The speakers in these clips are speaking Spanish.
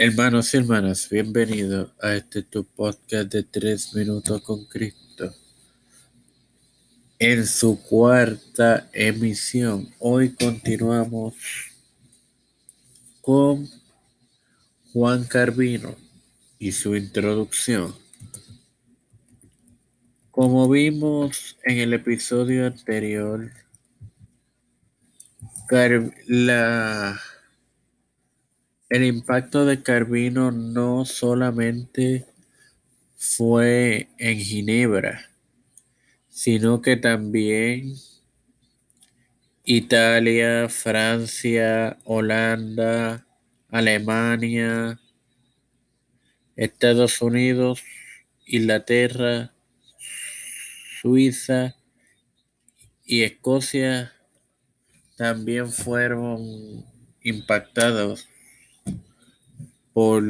Hermanos y hermanas, bienvenidos a este tu podcast de tres minutos con Cristo. En su cuarta emisión, hoy continuamos con Juan Carvino y su introducción. Como vimos en el episodio anterior, la el impacto de Carvino no solamente fue en Ginebra, sino que también Italia, Francia, Holanda, Alemania, Estados Unidos, Inglaterra, Suiza y Escocia también fueron impactados por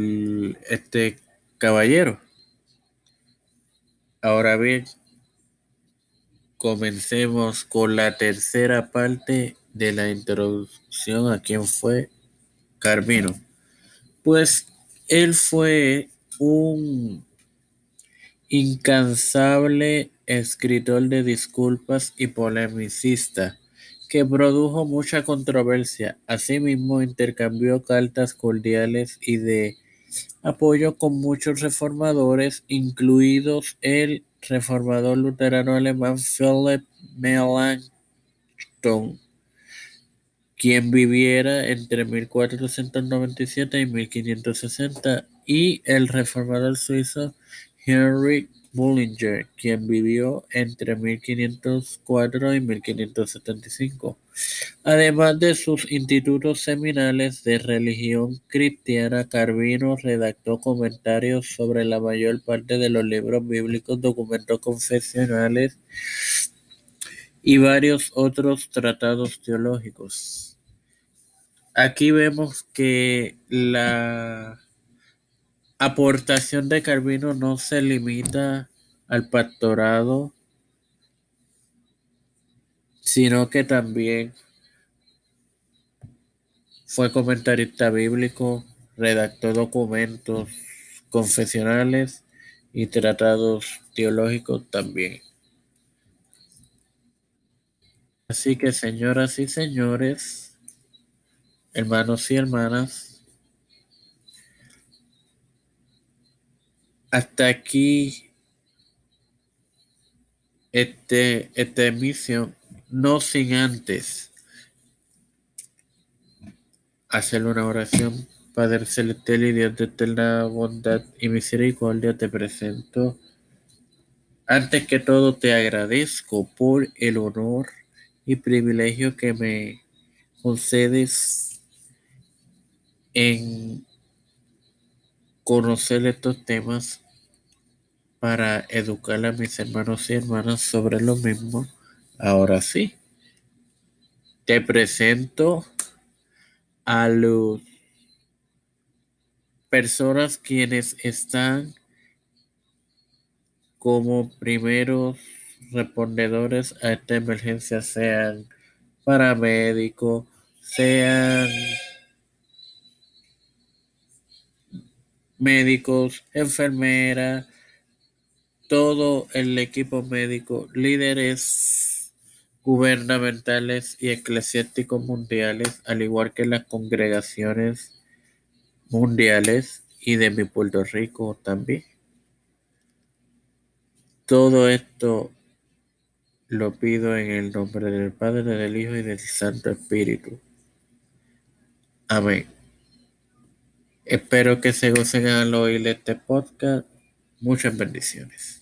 este caballero. Ahora bien, comencemos con la tercera parte de la introducción a quién fue Carvino. Pues él fue un incansable escritor de disculpas y polemicista que produjo mucha controversia. Asimismo, intercambió cartas cordiales y de apoyo con muchos reformadores, incluidos el reformador luterano alemán Philipp Melanchthon, quien viviera entre 1497 y 1560, y el reformador suizo Heinrich Bullinger, quien vivió entre 1504 y 1575. Además de sus institutos seminales de religión cristiana, Carvino redactó comentarios sobre la mayor parte de los libros bíblicos, documentos confesionales y varios otros tratados teológicos. Aquí vemos que la aportación de Carvino no se limita al pastorado, sino que también fue comentarista bíblico, redactó documentos confesionales y tratados teológicos también. Así que señoras y señores, hermanos y hermanas, hasta aquí este, esta emisión, no sin antes hacer una oración. Padre Celestial y Dios de eterna bondad y misericordia, te presento. Antes que todo, te agradezco por el honor y privilegio que me concedes en conocer estos temas para educar a mis hermanos y hermanas sobre lo mismo. Ahora sí, te presento a las personas quienes están como primeros respondedores a esta emergencia, sean paramédicos, sean médicos, enfermeras, todo el equipo médico, líderes gubernamentales y eclesiásticos mundiales, al igual que las congregaciones mundiales y de mi Puerto Rico también. Todo esto lo pido en el nombre del Padre, del Hijo y del Santo Espíritu. Amén. Espero que se gocen al oír este podcast. Muchas bendiciones.